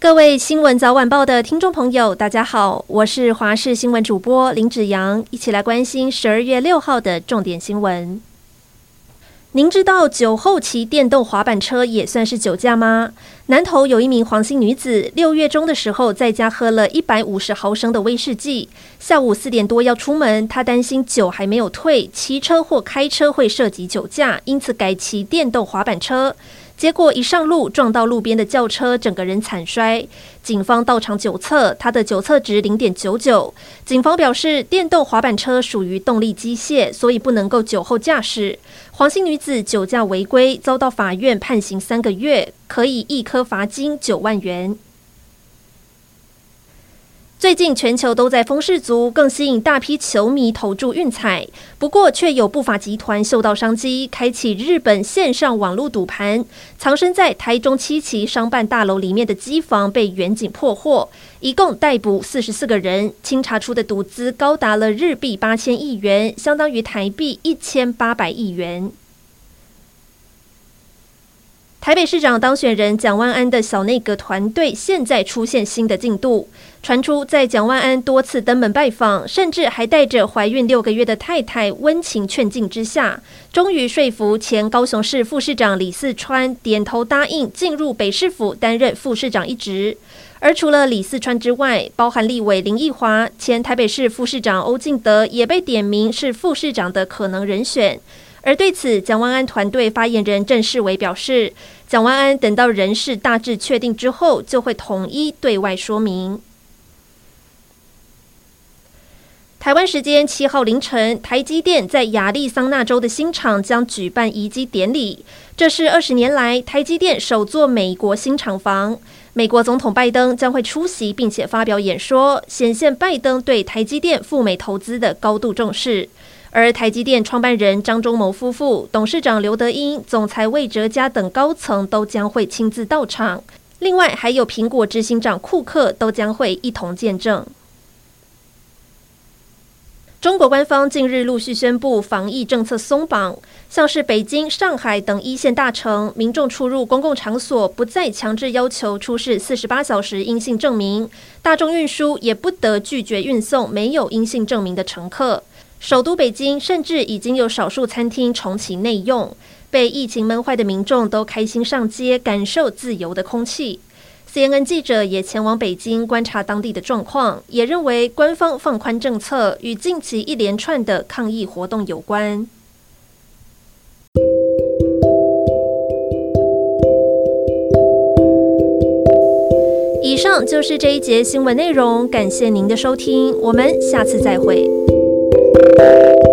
各位新闻早晚报的听众朋友，大家好，我是华视新闻主播林子阳，一起来关心十二月六号的重点新闻。您知道酒后骑电动滑板车也算是酒驾吗？南投有一名黄姓女子，六月中的时候在家喝了一百五十毫升的威士忌，下午四点多要出门，她担心酒还没有退，骑车或开车会涉及酒驾，因此改骑电动滑板车。结果一上路撞到路边的轿车，整个人惨摔。警方到场酒测，他的酒测值零点九九。警方表示，电动滑板车属于动力机械，所以不能够酒后驾驶。黄姓女子酒驾违规，遭到法院判刑三个月，可以一颗罚金九万元。最近全球都在疯世足，更吸引大批球迷投注运彩。不过，却有不法集团嗅到商机，开启日本线上网络赌盘。藏身在台中七期商办大楼里面的机房被远警破获，一共逮捕四十四个人，清查出的赌资高达了日币八千亿元，相当于台币一千八百亿元。台北市长当选人蒋万安的小内阁团队现在出现新的进度，传出在蒋万安多次登门拜访，甚至还带着怀孕六个月的太太温情劝进之下，终于说服前高雄市副市长李四川点头答应进入北市府担任副市长一职。而除了李四川之外，包含立委林奕华、前台北市副市长欧进德也被点名是副市长的可能人选。而对此，蒋万安团队发言人郑世伟表示，蒋万安等到人事大致确定之后，就会统一对外说明。台湾时间七号凌晨，台积电在亚利桑那州的新厂将举办移机典礼，这是二十年来台积电首座美国新厂房。美国总统拜登将会出席，并且发表演说，显现拜登对台积电赴美投资的高度重视。而台积电创办人张忠谋夫妇、董事长刘德英、总裁魏哲家等高层都将会亲自到场，另外还有苹果执行长库克都将会一同见证。中国官方近日陆续宣布防疫政策松绑，像是北京、上海等一线大城，民众出入公共场所不再强制要求出示四十八小时阴性证明，大众运输也不得拒绝运送没有阴性证明的乘客。首都北京甚至已经有少数餐厅重启内用，被疫情闷坏的民众都开心上街，感受自由的空气。CNN 记者也前往北京观察当地的状况，也认为官方放宽政策与近期一连串的抗议活动有关。以上就是这一节新闻内容，感谢您的收听，我们下次再会。thank you.